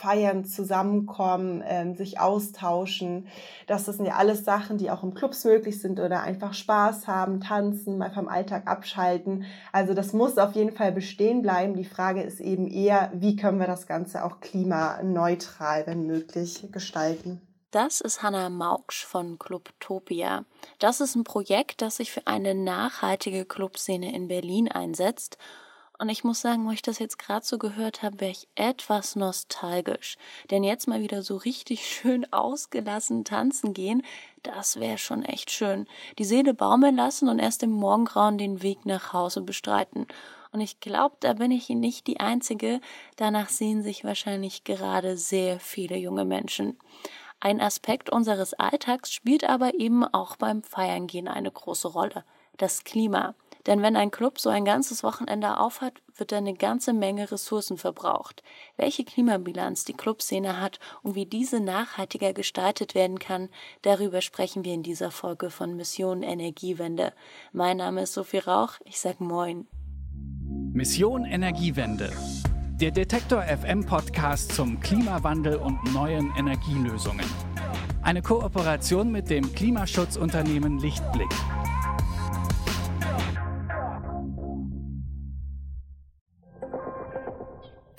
feiern, zusammenkommen, ähm, sich austauschen. Das, das sind ja alles Sachen, die auch im Clubs möglich sind oder einfach Spaß haben, tanzen, mal vom Alltag abschalten. Also das muss auf jeden Fall bestehen bleiben. Die Frage ist eben eher, wie können wir das Ganze auch klimaneutral, wenn möglich, gestalten. Das ist Hanna Mauksch von Clubtopia. Das ist ein Projekt, das sich für eine nachhaltige Clubszene in Berlin einsetzt. Und ich muss sagen, wo ich das jetzt gerade so gehört habe, wäre ich etwas nostalgisch. Denn jetzt mal wieder so richtig schön ausgelassen tanzen gehen, das wäre schon echt schön. Die Seele baumeln lassen und erst im Morgengrauen den Weg nach Hause bestreiten. Und ich glaube, da bin ich nicht die Einzige. Danach sehen sich wahrscheinlich gerade sehr viele junge Menschen. Ein Aspekt unseres Alltags spielt aber eben auch beim Feiern gehen eine große Rolle. Das Klima. Denn wenn ein Club so ein ganzes Wochenende aufhat, wird eine ganze Menge Ressourcen verbraucht. Welche Klimabilanz die Clubszene hat und wie diese nachhaltiger gestaltet werden kann, darüber sprechen wir in dieser Folge von Mission Energiewende. Mein Name ist Sophie Rauch, ich sag Moin. Mission Energiewende der Detektor FM Podcast zum Klimawandel und neuen Energielösungen. Eine Kooperation mit dem Klimaschutzunternehmen Lichtblick.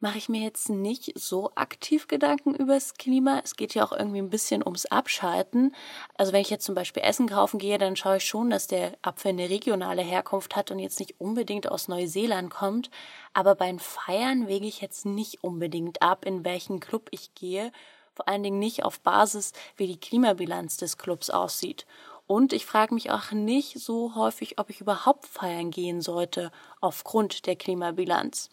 mache ich mir jetzt nicht so aktiv Gedanken übers Klima. Es geht ja auch irgendwie ein bisschen ums Abschalten. Also wenn ich jetzt zum Beispiel Essen kaufen gehe, dann schaue ich schon, dass der Apfel eine regionale Herkunft hat und jetzt nicht unbedingt aus Neuseeland kommt. Aber beim Feiern wege ich jetzt nicht unbedingt ab, in welchen Club ich gehe. Vor allen Dingen nicht auf Basis, wie die Klimabilanz des Clubs aussieht. Und ich frage mich auch nicht so häufig, ob ich überhaupt feiern gehen sollte, aufgrund der Klimabilanz.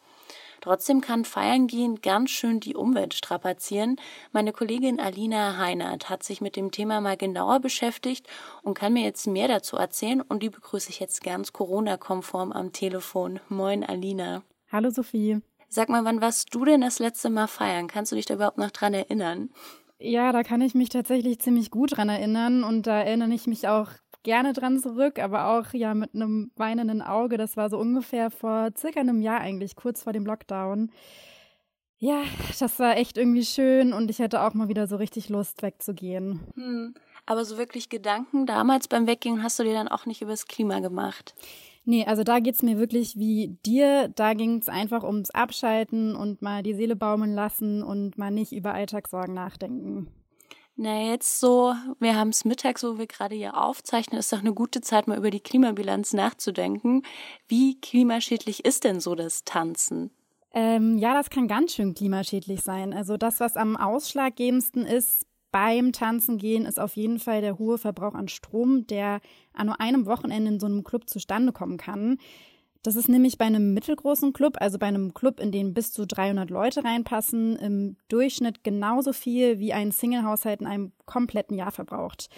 Trotzdem kann Feiern gehen ganz schön die Umwelt strapazieren. Meine Kollegin Alina Heinert hat sich mit dem Thema mal genauer beschäftigt und kann mir jetzt mehr dazu erzählen und die begrüße ich jetzt ganz Corona-konform am Telefon. Moin Alina. Hallo Sophie. Sag mal, wann warst du denn das letzte Mal feiern? Kannst du dich da überhaupt noch dran erinnern? Ja, da kann ich mich tatsächlich ziemlich gut dran erinnern und da erinnere ich mich auch gerne dran zurück, aber auch ja mit einem weinenden Auge. Das war so ungefähr vor circa einem Jahr eigentlich, kurz vor dem Lockdown. Ja, das war echt irgendwie schön und ich hätte auch mal wieder so richtig Lust wegzugehen. Hm. Aber so wirklich Gedanken damals beim Weggehen hast du dir dann auch nicht übers Klima gemacht? Nee, also da geht's mir wirklich wie dir. Da ging's einfach ums Abschalten und mal die Seele baumeln lassen und mal nicht über Alltagssorgen nachdenken. Na, jetzt so, wir haben es mittags, wo wir gerade hier aufzeichnen, ist doch eine gute Zeit, mal über die Klimabilanz nachzudenken. Wie klimaschädlich ist denn so das Tanzen? Ähm, ja, das kann ganz schön klimaschädlich sein. Also das, was am ausschlaggebendsten ist beim Tanzen gehen, ist auf jeden Fall der hohe Verbrauch an Strom, der an nur einem Wochenende in so einem Club zustande kommen kann. Das ist nämlich bei einem mittelgroßen Club, also bei einem Club, in den bis zu 300 Leute reinpassen, im Durchschnitt genauso viel wie ein Singlehaushalt in einem kompletten Jahr verbraucht.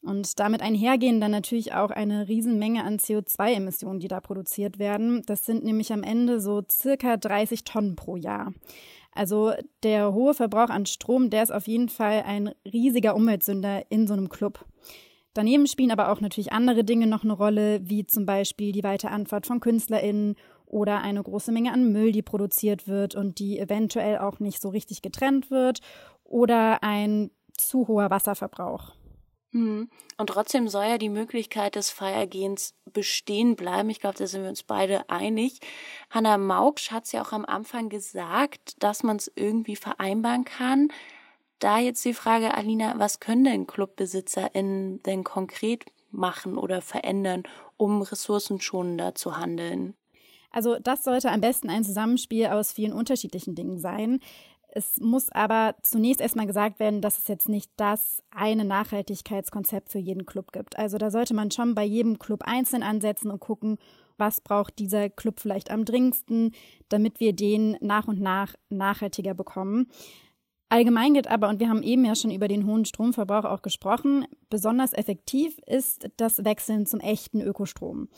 Und damit einhergehen dann natürlich auch eine Riesenmenge an CO2-Emissionen, die da produziert werden. Das sind nämlich am Ende so circa 30 Tonnen pro Jahr. Also der hohe Verbrauch an Strom, der ist auf jeden Fall ein riesiger Umweltsünder in so einem Club. Daneben spielen aber auch natürlich andere Dinge noch eine Rolle, wie zum Beispiel die weite Anfahrt von KünstlerInnen oder eine große Menge an Müll, die produziert wird und die eventuell auch nicht so richtig getrennt wird oder ein zu hoher Wasserverbrauch. Mhm. Und trotzdem soll ja die Möglichkeit des Feiergehens bestehen bleiben. Ich glaube, da sind wir uns beide einig. Hanna Mauksch hat es ja auch am Anfang gesagt, dass man es irgendwie vereinbaren kann. Da jetzt die Frage, Alina, was können denn ClubbesitzerInnen denn konkret machen oder verändern, um ressourcenschonender zu handeln? Also das sollte am besten ein Zusammenspiel aus vielen unterschiedlichen Dingen sein. Es muss aber zunächst erstmal gesagt werden, dass es jetzt nicht das eine Nachhaltigkeitskonzept für jeden Club gibt. Also da sollte man schon bei jedem Club einzeln ansetzen und gucken, was braucht dieser Club vielleicht am dringendsten, damit wir den nach und nach nachhaltiger bekommen. Allgemein gilt aber, und wir haben eben ja schon über den hohen Stromverbrauch auch gesprochen, besonders effektiv ist das Wechseln zum echten Ökostrom.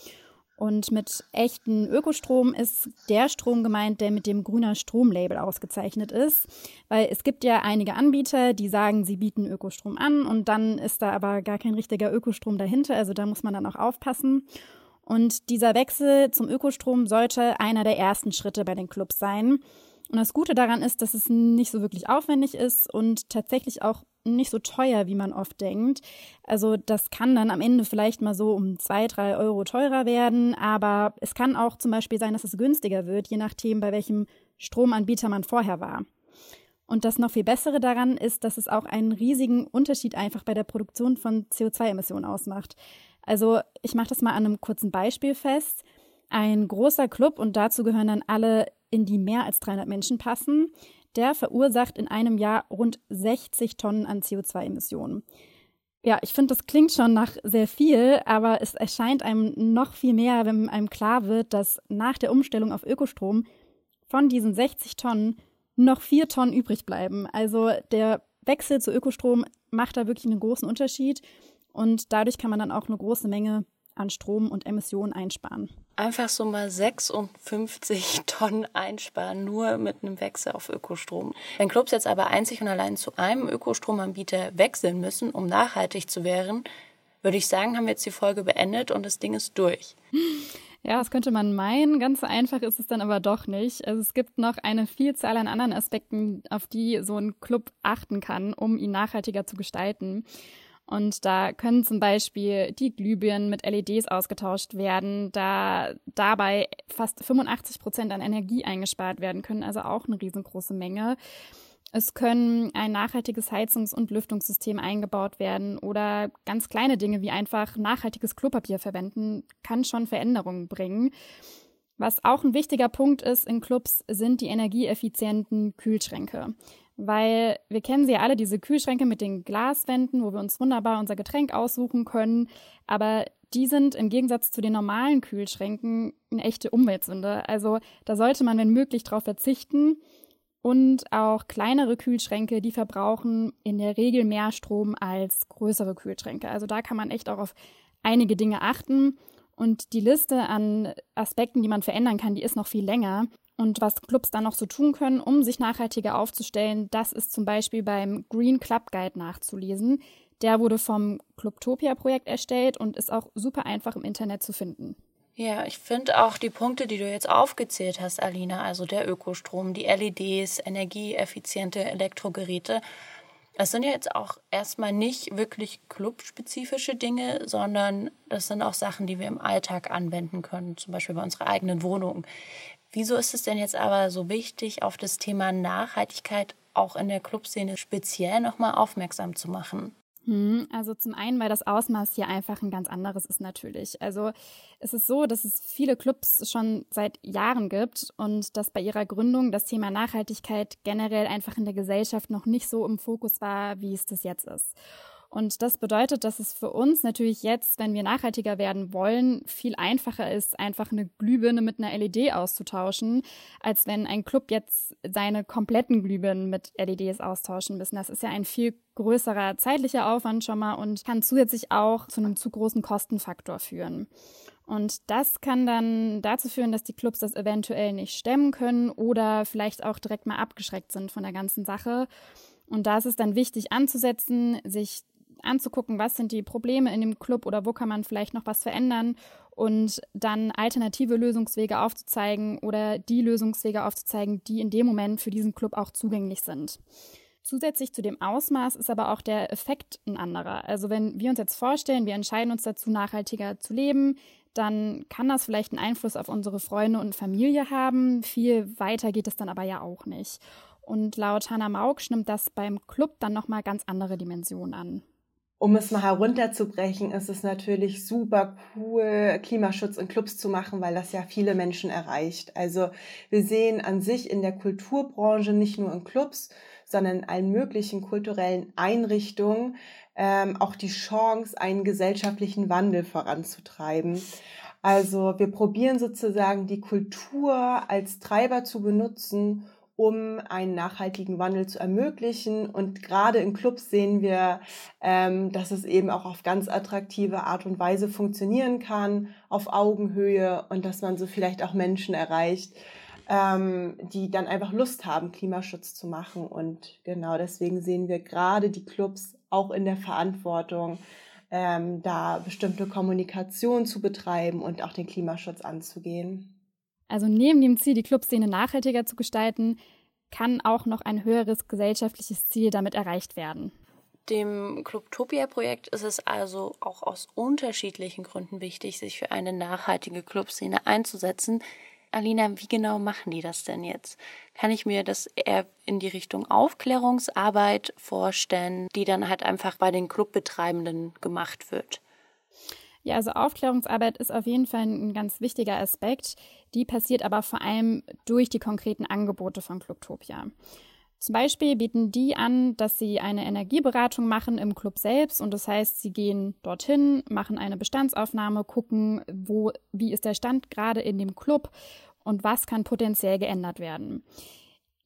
Und mit echten Ökostrom ist der Strom gemeint, der mit dem grüner Stromlabel ausgezeichnet ist. Weil es gibt ja einige Anbieter, die sagen, sie bieten Ökostrom an und dann ist da aber gar kein richtiger Ökostrom dahinter. Also da muss man dann auch aufpassen. Und dieser Wechsel zum Ökostrom sollte einer der ersten Schritte bei den Clubs sein. Und das Gute daran ist, dass es nicht so wirklich aufwendig ist und tatsächlich auch nicht so teuer, wie man oft denkt. Also das kann dann am Ende vielleicht mal so um zwei, drei Euro teurer werden, aber es kann auch zum Beispiel sein, dass es günstiger wird, je nachdem, bei welchem Stromanbieter man vorher war. Und das noch viel Bessere daran ist, dass es auch einen riesigen Unterschied einfach bei der Produktion von CO2-Emissionen ausmacht. Also ich mache das mal an einem kurzen Beispiel fest. Ein großer Club, und dazu gehören dann alle in die mehr als 300 Menschen passen, der verursacht in einem Jahr rund 60 Tonnen an CO2-Emissionen. Ja, ich finde, das klingt schon nach sehr viel, aber es erscheint einem noch viel mehr, wenn einem klar wird, dass nach der Umstellung auf Ökostrom von diesen 60 Tonnen noch vier Tonnen übrig bleiben. Also der Wechsel zu Ökostrom macht da wirklich einen großen Unterschied und dadurch kann man dann auch eine große Menge an Strom und Emissionen einsparen. Einfach so mal 56 Tonnen einsparen, nur mit einem Wechsel auf Ökostrom. Wenn Clubs jetzt aber einzig und allein zu einem Ökostromanbieter wechseln müssen, um nachhaltig zu werden, würde ich sagen, haben wir jetzt die Folge beendet und das Ding ist durch. Ja, das könnte man meinen. Ganz einfach ist es dann aber doch nicht. Also es gibt noch eine Vielzahl an anderen Aspekten, auf die so ein Club achten kann, um ihn nachhaltiger zu gestalten. Und da können zum Beispiel die Glühbirnen mit LEDs ausgetauscht werden, da dabei fast 85 Prozent an Energie eingespart werden können, also auch eine riesengroße Menge. Es können ein nachhaltiges Heizungs- und Lüftungssystem eingebaut werden oder ganz kleine Dinge wie einfach nachhaltiges Klopapier verwenden, kann schon Veränderungen bringen. Was auch ein wichtiger Punkt ist in Clubs, sind die energieeffizienten Kühlschränke weil wir kennen sie ja alle, diese Kühlschränke mit den Glaswänden, wo wir uns wunderbar unser Getränk aussuchen können. Aber die sind im Gegensatz zu den normalen Kühlschränken eine echte Umweltsünde. Also da sollte man, wenn möglich, darauf verzichten. Und auch kleinere Kühlschränke, die verbrauchen in der Regel mehr Strom als größere Kühlschränke. Also da kann man echt auch auf einige Dinge achten. Und die Liste an Aspekten, die man verändern kann, die ist noch viel länger. Und was Clubs dann noch so tun können, um sich nachhaltiger aufzustellen, das ist zum Beispiel beim Green Club Guide nachzulesen. Der wurde vom Clubtopia-Projekt erstellt und ist auch super einfach im Internet zu finden. Ja, ich finde auch die Punkte, die du jetzt aufgezählt hast, Alina, also der Ökostrom, die LEDs, energieeffiziente Elektrogeräte, das sind ja jetzt auch erstmal nicht wirklich clubspezifische Dinge, sondern das sind auch Sachen, die wir im Alltag anwenden können, zum Beispiel bei unserer eigenen Wohnung. Wieso ist es denn jetzt aber so wichtig, auf das Thema Nachhaltigkeit auch in der Clubszene speziell nochmal aufmerksam zu machen? Hm, also zum einen, weil das Ausmaß hier einfach ein ganz anderes ist natürlich. Also es ist so, dass es viele Clubs schon seit Jahren gibt und dass bei ihrer Gründung das Thema Nachhaltigkeit generell einfach in der Gesellschaft noch nicht so im Fokus war, wie es das jetzt ist. Und das bedeutet, dass es für uns natürlich jetzt, wenn wir nachhaltiger werden wollen, viel einfacher ist, einfach eine Glühbirne mit einer LED auszutauschen, als wenn ein Club jetzt seine kompletten Glühbirnen mit LEDs austauschen müssen. Das ist ja ein viel größerer zeitlicher Aufwand schon mal und kann zusätzlich auch zu einem zu großen Kostenfaktor führen. Und das kann dann dazu führen, dass die Clubs das eventuell nicht stemmen können oder vielleicht auch direkt mal abgeschreckt sind von der ganzen Sache. Und da ist es dann wichtig anzusetzen, sich anzugucken, was sind die Probleme in dem Club oder wo kann man vielleicht noch was verändern und dann alternative Lösungswege aufzuzeigen oder die Lösungswege aufzuzeigen, die in dem Moment für diesen Club auch zugänglich sind. Zusätzlich zu dem Ausmaß ist aber auch der Effekt ein anderer. Also wenn wir uns jetzt vorstellen, wir entscheiden uns dazu, nachhaltiger zu leben, dann kann das vielleicht einen Einfluss auf unsere Freunde und Familie haben. Viel weiter geht es dann aber ja auch nicht. Und laut Hannah Mauk nimmt das beim Club dann nochmal ganz andere Dimensionen an um es mal herunterzubrechen, ist es natürlich super cool, Klimaschutz in Clubs zu machen, weil das ja viele Menschen erreicht. Also wir sehen an sich in der Kulturbranche nicht nur in Clubs, sondern in allen möglichen kulturellen Einrichtungen ähm, auch die Chance, einen gesellschaftlichen Wandel voranzutreiben. Also wir probieren sozusagen die Kultur als Treiber zu benutzen, um einen nachhaltigen Wandel zu ermöglichen. Und gerade in Clubs sehen wir, ähm, dass es eben auch auf ganz attraktive Art und Weise funktionieren kann, auf Augenhöhe und dass man so vielleicht auch Menschen erreicht, ähm, die dann einfach Lust haben, Klimaschutz zu machen. Und genau deswegen sehen wir gerade die Clubs auch in der Verantwortung, ähm, da bestimmte Kommunikation zu betreiben und auch den Klimaschutz anzugehen. Also neben dem Ziel, die Clubszene nachhaltiger zu gestalten, kann auch noch ein höheres gesellschaftliches Ziel damit erreicht werden. Dem Clubtopia-Projekt ist es also auch aus unterschiedlichen Gründen wichtig, sich für eine nachhaltige Clubszene einzusetzen. Alina, wie genau machen die das denn jetzt? Kann ich mir das eher in die Richtung Aufklärungsarbeit vorstellen, die dann halt einfach bei den Clubbetreibenden gemacht wird? Ja, also Aufklärungsarbeit ist auf jeden Fall ein ganz wichtiger Aspekt. Die passiert aber vor allem durch die konkreten Angebote von Clubtopia. Zum Beispiel bieten die an, dass sie eine Energieberatung machen im Club selbst und das heißt, sie gehen dorthin, machen eine Bestandsaufnahme, gucken, wo, wie ist der Stand gerade in dem Club und was kann potenziell geändert werden.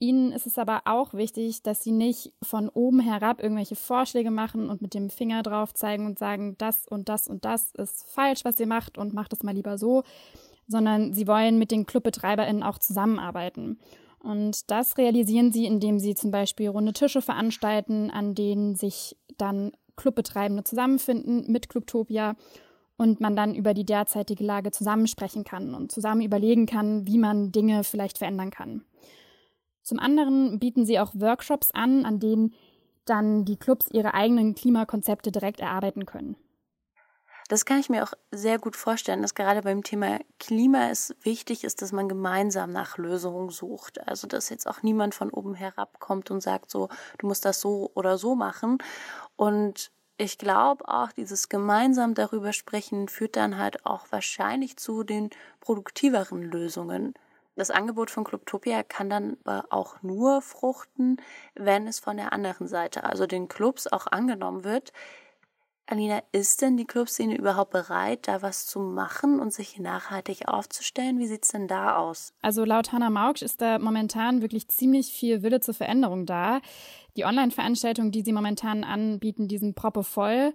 Ihnen ist es aber auch wichtig, dass Sie nicht von oben herab irgendwelche Vorschläge machen und mit dem Finger drauf zeigen und sagen, das und das und das ist falsch, was ihr macht und macht es mal lieber so, sondern Sie wollen mit den ClubbetreiberInnen auch zusammenarbeiten. Und das realisieren Sie, indem Sie zum Beispiel runde Tische veranstalten, an denen sich dann Clubbetreibende zusammenfinden mit Clubtopia und man dann über die derzeitige Lage zusammensprechen kann und zusammen überlegen kann, wie man Dinge vielleicht verändern kann. Zum anderen bieten sie auch Workshops an, an denen dann die Clubs ihre eigenen Klimakonzepte direkt erarbeiten können. Das kann ich mir auch sehr gut vorstellen, dass gerade beim Thema Klima es wichtig ist, dass man gemeinsam nach Lösungen sucht. Also dass jetzt auch niemand von oben herabkommt und sagt so, du musst das so oder so machen. Und ich glaube auch, dieses gemeinsam darüber sprechen führt dann halt auch wahrscheinlich zu den produktiveren Lösungen. Das Angebot von Clubtopia kann dann aber auch nur fruchten, wenn es von der anderen Seite, also den Clubs, auch angenommen wird. Alina, ist denn die Clubszene überhaupt bereit, da was zu machen und sich nachhaltig aufzustellen? Wie sieht es denn da aus? Also laut Hannah Mauksch ist da momentan wirklich ziemlich viel Wille zur Veränderung da. Die Online-Veranstaltungen, die sie momentan anbieten, die sind proppe voll.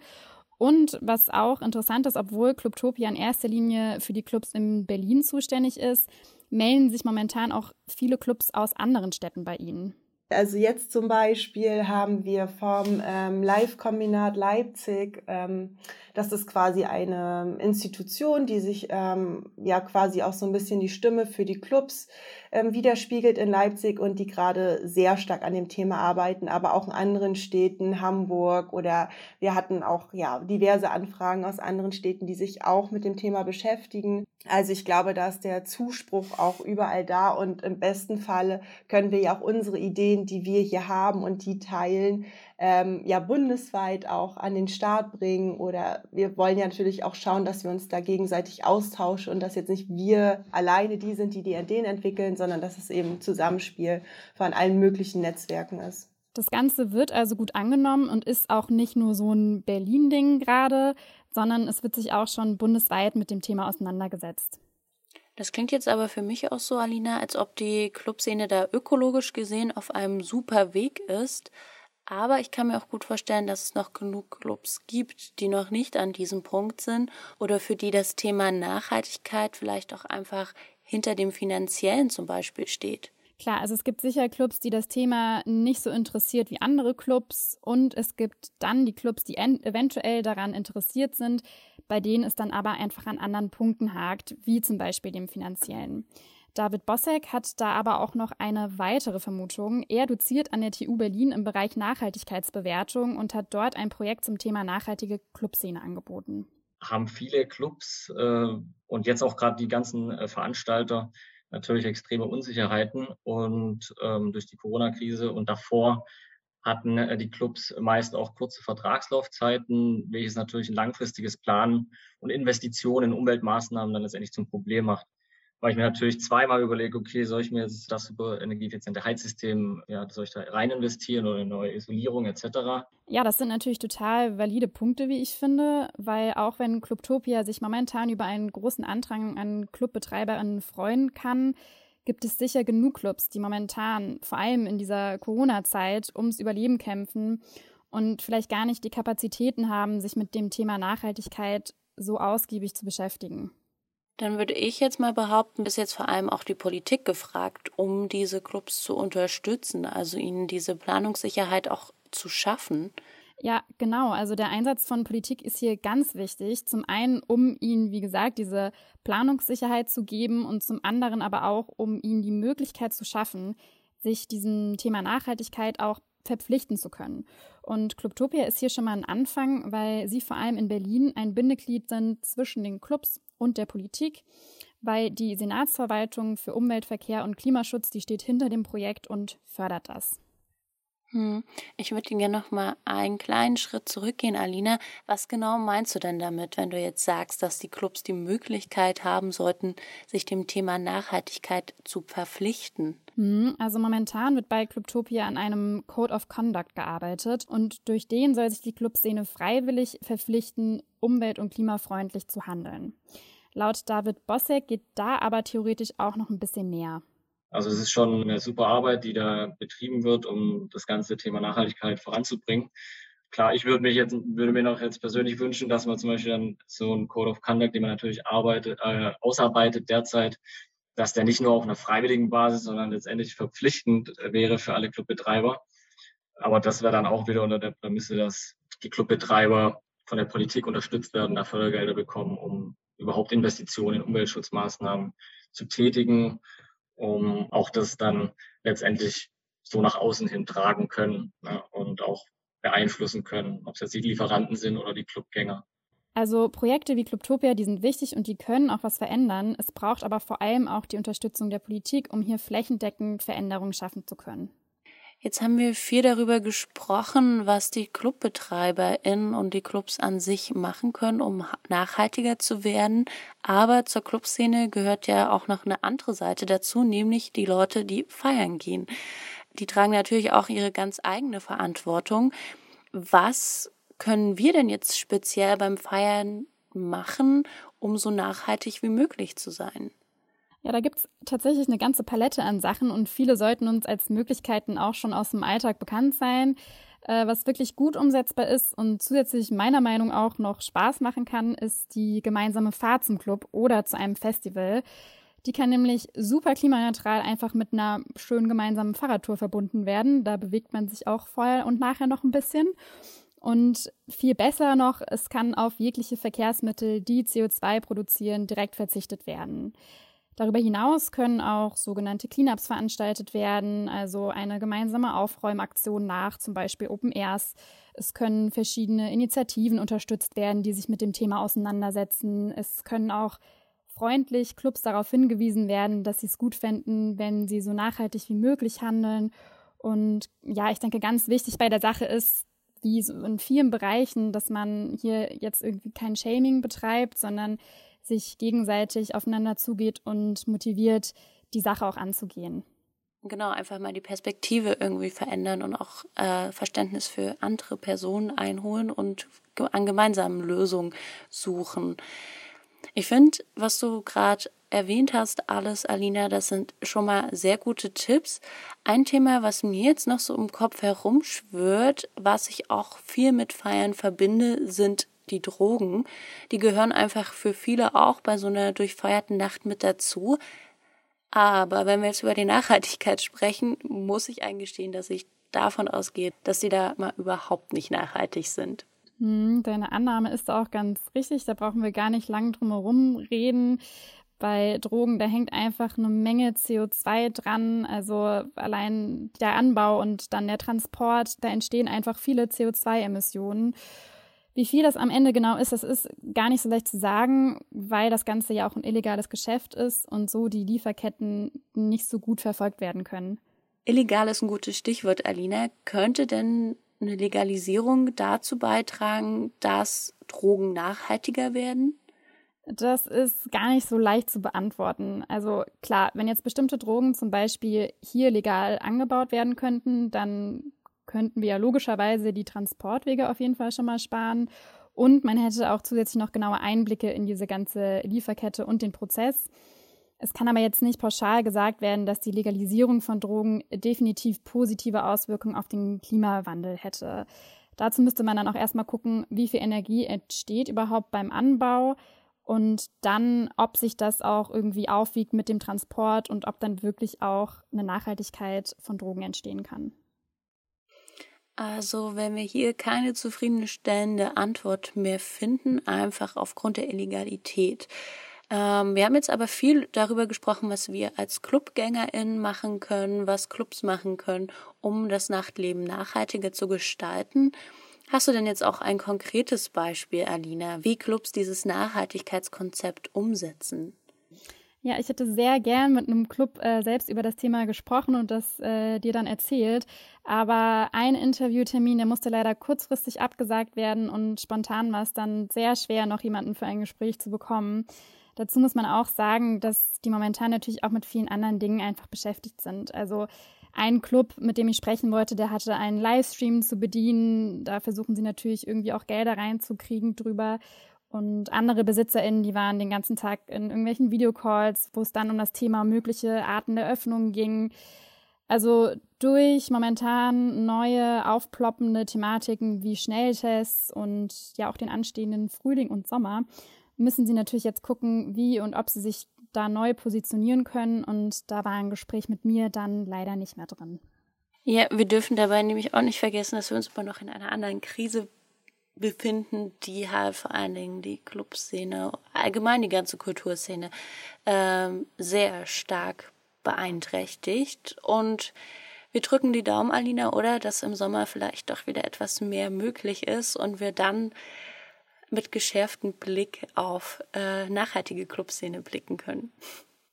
Und was auch interessant ist, obwohl Clubtopia in erster Linie für die Clubs in Berlin zuständig ist, melden sich momentan auch viele Clubs aus anderen Städten bei Ihnen. Also jetzt zum Beispiel haben wir vom ähm, Live-Kombinat Leipzig, ähm, das ist quasi eine Institution, die sich ähm, ja quasi auch so ein bisschen die Stimme für die Clubs ähm, widerspiegelt in Leipzig und die gerade sehr stark an dem Thema arbeiten, aber auch in anderen Städten, Hamburg oder wir hatten auch ja diverse Anfragen aus anderen Städten, die sich auch mit dem Thema beschäftigen. Also ich glaube, da ist der Zuspruch auch überall da und im besten Falle können wir ja auch unsere Ideen, die wir hier haben und die teilen, ähm, ja bundesweit auch an den Start bringen oder wir wollen ja natürlich auch schauen, dass wir uns da gegenseitig austauschen und dass jetzt nicht wir alleine die sind, die die Ideen entwickeln, sondern dass es eben Zusammenspiel von allen möglichen Netzwerken ist. Das Ganze wird also gut angenommen und ist auch nicht nur so ein Berlin-Ding gerade, sondern es wird sich auch schon bundesweit mit dem Thema auseinandergesetzt. Das klingt jetzt aber für mich auch so, Alina, als ob die Clubszene da ökologisch gesehen auf einem super Weg ist. Aber ich kann mir auch gut vorstellen, dass es noch genug Clubs gibt, die noch nicht an diesem Punkt sind oder für die das Thema Nachhaltigkeit vielleicht auch einfach hinter dem finanziellen zum Beispiel steht. Klar, also es gibt sicher Clubs, die das Thema nicht so interessiert wie andere Clubs und es gibt dann die Clubs, die eventuell daran interessiert sind, bei denen es dann aber einfach an anderen Punkten hakt, wie zum Beispiel dem finanziellen. David Bossek hat da aber auch noch eine weitere Vermutung. Er doziert an der TU Berlin im Bereich Nachhaltigkeitsbewertung und hat dort ein Projekt zum Thema nachhaltige Clubszene angeboten. Haben viele Clubs äh, und jetzt auch gerade die ganzen äh, Veranstalter natürlich extreme Unsicherheiten und ähm, durch die Corona-Krise und davor hatten äh, die Clubs meist auch kurze Vertragslaufzeiten, welches natürlich ein langfristiges Planen und Investitionen in Umweltmaßnahmen dann letztendlich zum Problem macht weil ich mir natürlich zweimal überlege, okay, soll ich mir jetzt das super energieeffiziente Heizsystem, ja, soll ich da rein investieren oder eine neue Isolierung etc.? Ja, das sind natürlich total valide Punkte, wie ich finde, weil auch wenn Clubtopia sich momentan über einen großen Andrang an Clubbetreiberinnen freuen kann, gibt es sicher genug Clubs, die momentan, vor allem in dieser Corona-Zeit, ums Überleben kämpfen und vielleicht gar nicht die Kapazitäten haben, sich mit dem Thema Nachhaltigkeit so ausgiebig zu beschäftigen. Dann würde ich jetzt mal behaupten, bis jetzt vor allem auch die Politik gefragt, um diese Clubs zu unterstützen, also ihnen diese Planungssicherheit auch zu schaffen. Ja, genau. Also der Einsatz von Politik ist hier ganz wichtig. Zum einen, um ihnen, wie gesagt, diese Planungssicherheit zu geben und zum anderen aber auch, um ihnen die Möglichkeit zu schaffen, sich diesem Thema Nachhaltigkeit auch verpflichten zu können. Und Clubtopia ist hier schon mal ein Anfang, weil sie vor allem in Berlin ein Bindeglied sind zwischen den Clubs und der Politik, weil die Senatsverwaltung für Umwelt, Verkehr und Klimaschutz, die steht hinter dem Projekt und fördert das. Hm. Ich würde gerne noch mal einen kleinen Schritt zurückgehen, Alina. Was genau meinst du denn damit, wenn du jetzt sagst, dass die Clubs die Möglichkeit haben sollten, sich dem Thema Nachhaltigkeit zu verpflichten? Hm, also momentan wird bei Clubtopia an einem Code of Conduct gearbeitet und durch den soll sich die Clubszene freiwillig verpflichten, umwelt- und klimafreundlich zu handeln. Laut David Bossek geht da aber theoretisch auch noch ein bisschen näher. Also es ist schon eine super Arbeit, die da betrieben wird, um das ganze Thema Nachhaltigkeit voranzubringen. Klar, ich würde mich jetzt, würde mir noch jetzt persönlich wünschen, dass man zum Beispiel dann so einen Code of Conduct, den man natürlich arbeitet, äh, ausarbeitet derzeit, dass der nicht nur auf einer freiwilligen Basis, sondern letztendlich verpflichtend wäre für alle Clubbetreiber. Aber das wäre dann auch wieder unter der Prämisse, dass die Clubbetreiber von der Politik unterstützt werden, da Fördergelder bekommen, um überhaupt Investitionen in Umweltschutzmaßnahmen zu tätigen um auch das dann letztendlich so nach außen hin tragen können ne, und auch beeinflussen können, ob es jetzt die Lieferanten sind oder die Clubgänger. Also Projekte wie Clubtopia, die sind wichtig und die können auch was verändern. Es braucht aber vor allem auch die Unterstützung der Politik, um hier flächendeckend Veränderungen schaffen zu können. Jetzt haben wir viel darüber gesprochen, was die ClubbetreiberInnen und die Clubs an sich machen können, um nachhaltiger zu werden. Aber zur Clubszene gehört ja auch noch eine andere Seite dazu, nämlich die Leute, die feiern gehen. Die tragen natürlich auch ihre ganz eigene Verantwortung. Was können wir denn jetzt speziell beim Feiern machen, um so nachhaltig wie möglich zu sein? Ja, da gibt es tatsächlich eine ganze Palette an Sachen und viele sollten uns als Möglichkeiten auch schon aus dem Alltag bekannt sein. Äh, was wirklich gut umsetzbar ist und zusätzlich meiner Meinung auch noch Spaß machen kann, ist die gemeinsame Fahrt zum Club oder zu einem Festival. Die kann nämlich super klimaneutral einfach mit einer schönen gemeinsamen Fahrradtour verbunden werden. Da bewegt man sich auch vorher und nachher noch ein bisschen. Und viel besser noch, es kann auf jegliche Verkehrsmittel, die CO2 produzieren, direkt verzichtet werden. Darüber hinaus können auch sogenannte Cleanups veranstaltet werden, also eine gemeinsame Aufräumaktion nach zum Beispiel Open Airs. Es können verschiedene Initiativen unterstützt werden, die sich mit dem Thema auseinandersetzen. Es können auch freundlich Clubs darauf hingewiesen werden, dass sie es gut fänden, wenn sie so nachhaltig wie möglich handeln. Und ja, ich denke, ganz wichtig bei der Sache ist, wie so in vielen Bereichen, dass man hier jetzt irgendwie kein Shaming betreibt, sondern sich gegenseitig aufeinander zugeht und motiviert, die Sache auch anzugehen. Genau, einfach mal die Perspektive irgendwie verändern und auch äh, Verständnis für andere Personen einholen und an gemeinsamen Lösungen suchen. Ich finde, was du gerade erwähnt hast, alles, Alina, das sind schon mal sehr gute Tipps. Ein Thema, was mir jetzt noch so im Kopf herumschwört, was ich auch viel mit Feiern verbinde, sind die Drogen, die gehören einfach für viele auch bei so einer durchfeierten Nacht mit dazu. Aber wenn wir jetzt über die Nachhaltigkeit sprechen, muss ich eingestehen, dass ich davon ausgehe, dass sie da mal überhaupt nicht nachhaltig sind. Hm, deine Annahme ist auch ganz richtig. Da brauchen wir gar nicht lang drum herum reden. Bei Drogen, da hängt einfach eine Menge CO2 dran. Also allein der Anbau und dann der Transport, da entstehen einfach viele CO2-Emissionen. Wie viel das am Ende genau ist, das ist gar nicht so leicht zu sagen, weil das Ganze ja auch ein illegales Geschäft ist und so die Lieferketten nicht so gut verfolgt werden können. Illegal ist ein gutes Stichwort, Alina. Könnte denn eine Legalisierung dazu beitragen, dass Drogen nachhaltiger werden? Das ist gar nicht so leicht zu beantworten. Also klar, wenn jetzt bestimmte Drogen zum Beispiel hier legal angebaut werden könnten, dann könnten wir ja logischerweise die Transportwege auf jeden Fall schon mal sparen. Und man hätte auch zusätzlich noch genaue Einblicke in diese ganze Lieferkette und den Prozess. Es kann aber jetzt nicht pauschal gesagt werden, dass die Legalisierung von Drogen definitiv positive Auswirkungen auf den Klimawandel hätte. Dazu müsste man dann auch erstmal gucken, wie viel Energie entsteht überhaupt beim Anbau und dann, ob sich das auch irgendwie aufwiegt mit dem Transport und ob dann wirklich auch eine Nachhaltigkeit von Drogen entstehen kann. Also, wenn wir hier keine zufriedenstellende Antwort mehr finden, einfach aufgrund der Illegalität. Ähm, wir haben jetzt aber viel darüber gesprochen, was wir als ClubgängerInnen machen können, was Clubs machen können, um das Nachtleben nachhaltiger zu gestalten. Hast du denn jetzt auch ein konkretes Beispiel, Alina, wie Clubs dieses Nachhaltigkeitskonzept umsetzen? Ja, ich hätte sehr gern mit einem Club äh, selbst über das Thema gesprochen und das äh, dir dann erzählt. Aber ein Interviewtermin, der musste leider kurzfristig abgesagt werden und spontan war es dann sehr schwer, noch jemanden für ein Gespräch zu bekommen. Dazu muss man auch sagen, dass die momentan natürlich auch mit vielen anderen Dingen einfach beschäftigt sind. Also ein Club, mit dem ich sprechen wollte, der hatte einen Livestream zu bedienen. Da versuchen sie natürlich irgendwie auch Gelder reinzukriegen drüber. Und andere BesitzerInnen, die waren den ganzen Tag in irgendwelchen Videocalls, wo es dann um das Thema mögliche Arten der Öffnung ging. Also durch momentan neue aufploppende Thematiken wie Schnelltests und ja auch den anstehenden Frühling und Sommer müssen sie natürlich jetzt gucken, wie und ob sie sich da neu positionieren können. Und da war ein Gespräch mit mir dann leider nicht mehr drin. Ja, wir dürfen dabei nämlich auch nicht vergessen, dass wir uns immer noch in einer anderen Krise befinden, die halt vor allen Dingen die Clubszene, allgemein die ganze Kulturszene ähm, sehr stark beeinträchtigt. Und wir drücken die Daumen, Alina, oder dass im Sommer vielleicht doch wieder etwas mehr möglich ist und wir dann mit geschärftem Blick auf äh, nachhaltige Clubszene blicken können.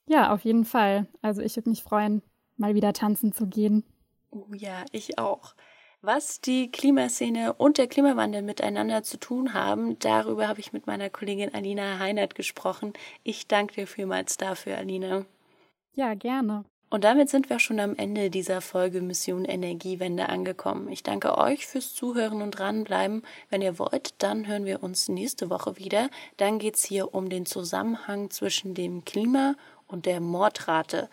Ja, auf jeden Fall. Also ich würde mich freuen, mal wieder tanzen zu gehen. Oh ja, ich auch. Was die Klimaszene und der Klimawandel miteinander zu tun haben, darüber habe ich mit meiner Kollegin Alina Heinert gesprochen. Ich danke dir vielmals dafür, Alina. Ja, gerne. Und damit sind wir schon am Ende dieser Folge Mission Energiewende angekommen. Ich danke euch fürs Zuhören und dranbleiben. Wenn ihr wollt, dann hören wir uns nächste Woche wieder. Dann geht's hier um den Zusammenhang zwischen dem Klima und der Mordrate.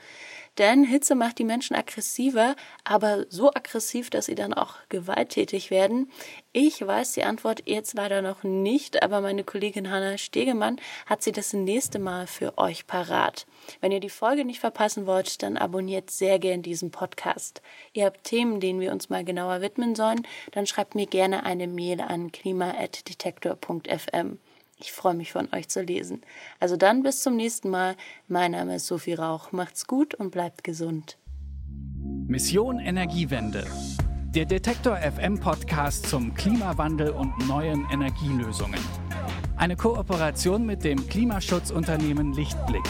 Denn Hitze macht die Menschen aggressiver, aber so aggressiv, dass sie dann auch gewalttätig werden. Ich weiß die Antwort jetzt leider noch nicht, aber meine Kollegin Hanna Stegemann hat sie das nächste Mal für euch parat. Wenn ihr die Folge nicht verpassen wollt, dann abonniert sehr gern diesen Podcast. Ihr habt Themen, denen wir uns mal genauer widmen sollen, dann schreibt mir gerne eine Mail an klima.detektor.fm. Ich freue mich von euch zu lesen. Also dann bis zum nächsten Mal. Mein Name ist Sophie Rauch. Macht's gut und bleibt gesund. Mission Energiewende. Der Detektor FM Podcast zum Klimawandel und neuen Energielösungen. Eine Kooperation mit dem Klimaschutzunternehmen Lichtblick.